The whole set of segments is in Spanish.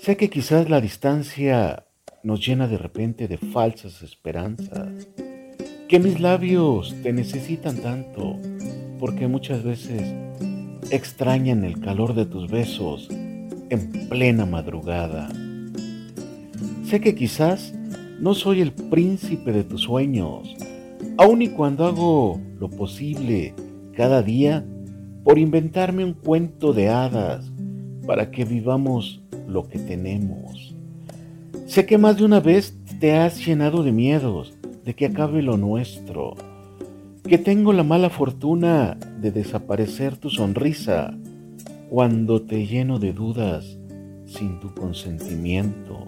Sé que quizás la distancia nos llena de repente de falsas esperanzas, que mis labios te necesitan tanto, porque muchas veces extrañan el calor de tus besos en plena madrugada. Sé que quizás no soy el príncipe de tus sueños, aun y cuando hago lo posible cada día por inventarme un cuento de hadas para que vivamos lo que tenemos. Sé que más de una vez te has llenado de miedos de que acabe lo nuestro, que tengo la mala fortuna de desaparecer tu sonrisa cuando te lleno de dudas sin tu consentimiento.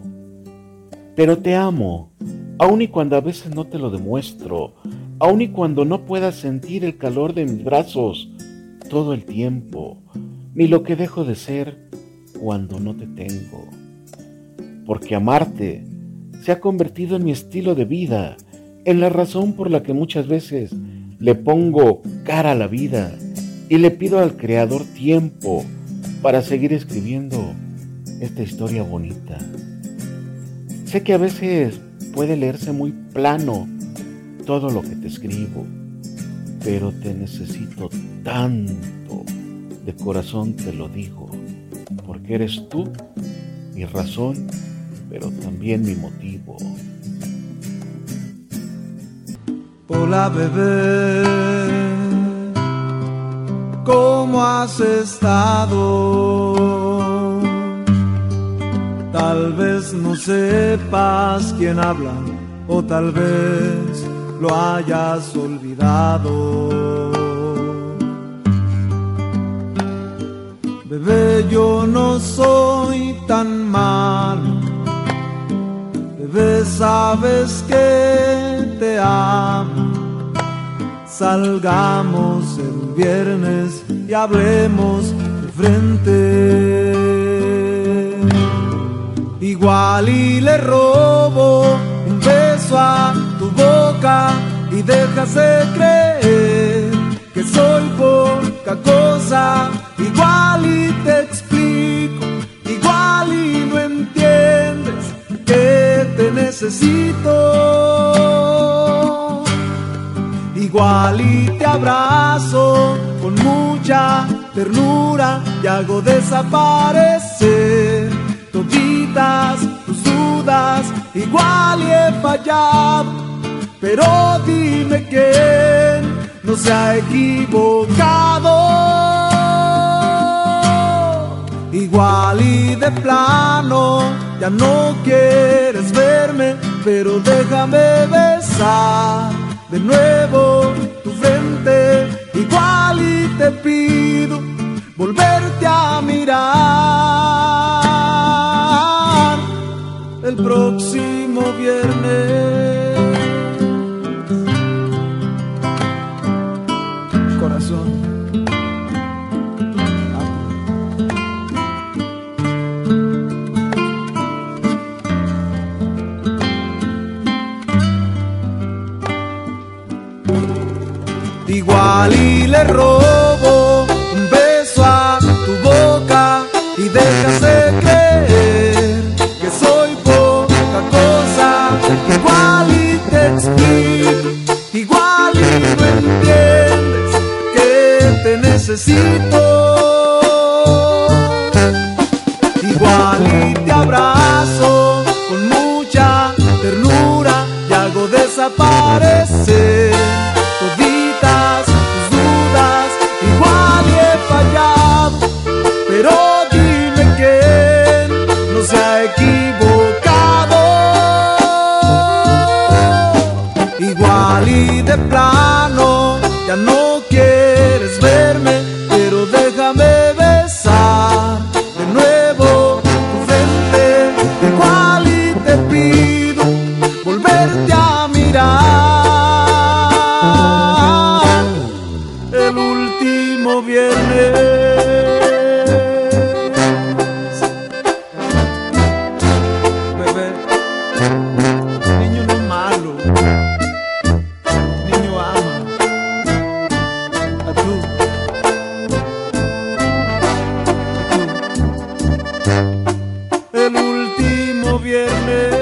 Pero te amo, aun y cuando a veces no te lo demuestro, aun y cuando no puedas sentir el calor de mis brazos todo el tiempo, ni lo que dejo de ser cuando no te tengo. Porque amarte se ha convertido en mi estilo de vida, en la razón por la que muchas veces le pongo cara a la vida y le pido al Creador tiempo para seguir escribiendo esta historia bonita. Sé que a veces puede leerse muy plano todo lo que te escribo, pero te necesito tanto, de corazón te lo digo, porque eres tú mi razón, pero también mi motivo. Hola bebé, ¿cómo has estado? Tal vez no sepas quién habla o tal vez lo hayas olvidado. Bebé, yo no soy tan malo. Bebé, sabes que te amo. Salgamos el viernes y hablemos de frente. Igual y le robo un beso a tu boca y dejas de creer que soy cosa. Igual y te explico, igual y no entiendes que te necesito. Igual y te abrazo con mucha ternura y hago desaparecer toditas tus dudas. Igual y he fallado, pero dime quién no se ha equivocado. Igual y de plano ya no quieres verme, pero déjame besar de nuevo tu frente. Igual y te pido volverte a mirar el próximo viernes. Explico, igual y no entiendes que te necesito. Igual y te abrazo igual y de plano ya no quieres verme, pero déjame besar de nuevo tu frente, igual y te pido volverte a mirar el último viernes. viernes.